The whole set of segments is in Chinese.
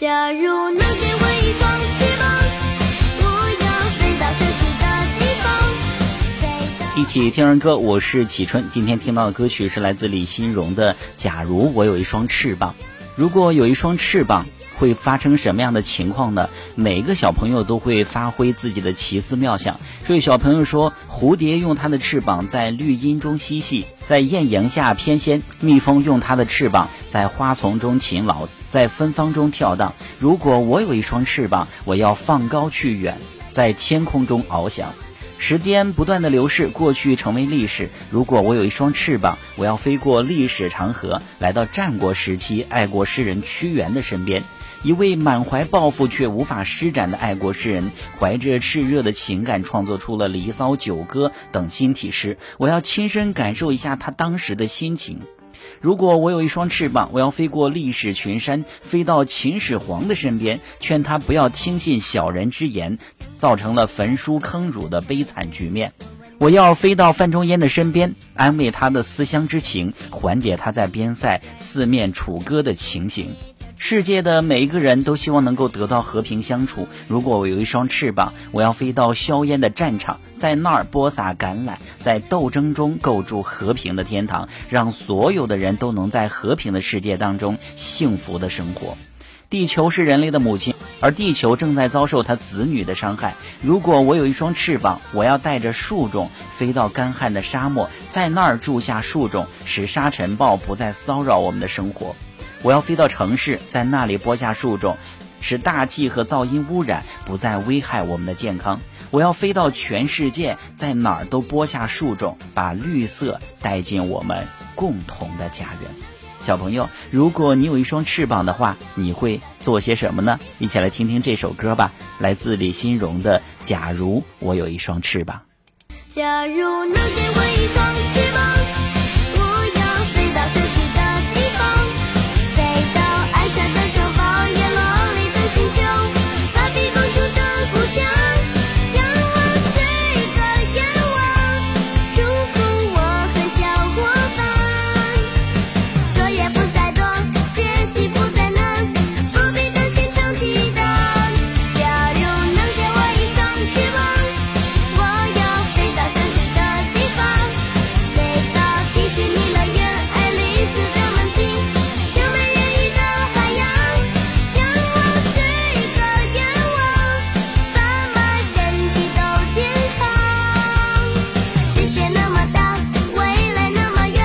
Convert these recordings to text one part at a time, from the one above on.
假如能给我一双翅膀，我要飞到想去的地方。一起听儿歌，我是启春。今天听到的歌曲是来自李欣荣的《假如我有一双翅膀》。如果有一双翅膀，会发生什么样的情况呢？每个小朋友都会发挥自己的奇思妙想。这位小朋友说：“蝴蝶用它的翅膀在绿荫中嬉戏，在艳阳下翩跹；蜜蜂用它的翅膀在花丛中勤劳，在芬芳中跳荡。如果我有一双翅膀，我要放高去远，在天空中翱翔。”时间不断的流逝，过去成为历史。如果我有一双翅膀，我要飞过历史长河，来到战国时期爱国诗人屈原的身边。一位满怀抱负却无法施展的爱国诗人，怀着炽热的情感，创作出了《离骚》《九歌》等新体诗。我要亲身感受一下他当时的心情。如果我有一双翅膀，我要飞过历史群山，飞到秦始皇的身边，劝他不要听信小人之言。造成了焚书坑儒的悲惨局面。我要飞到范仲淹的身边，安慰他的思乡之情，缓解他在边塞四面楚歌的情形。世界的每一个人都希望能够得到和平相处。如果我有一双翅膀，我要飞到硝烟的战场，在那儿播撒橄榄，在斗争中构筑和平的天堂，让所有的人都能在和平的世界当中幸福的生活。地球是人类的母亲，而地球正在遭受它子女的伤害。如果我有一双翅膀，我要带着树种飞到干旱的沙漠，在那儿种下树种，使沙尘暴不再骚扰我们的生活。我要飞到城市，在那里播下树种，使大气和噪音污染不再危害我们的健康。我要飞到全世界，在哪儿都播下树种，把绿色带进我们共同的家园。小朋友，如果你有一双翅膀的话，你会做些什么呢？一起来听听这首歌吧，来自李欣荣的《假如我有一双翅膀》。假如能给我一双翅膀，未来那么远，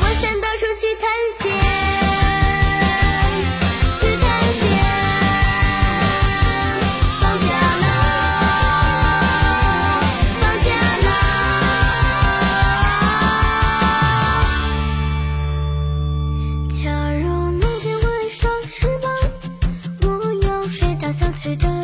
我想到处去探险，去探险。放假了，放假了。假如能给我一双翅膀，我要飞到想去的。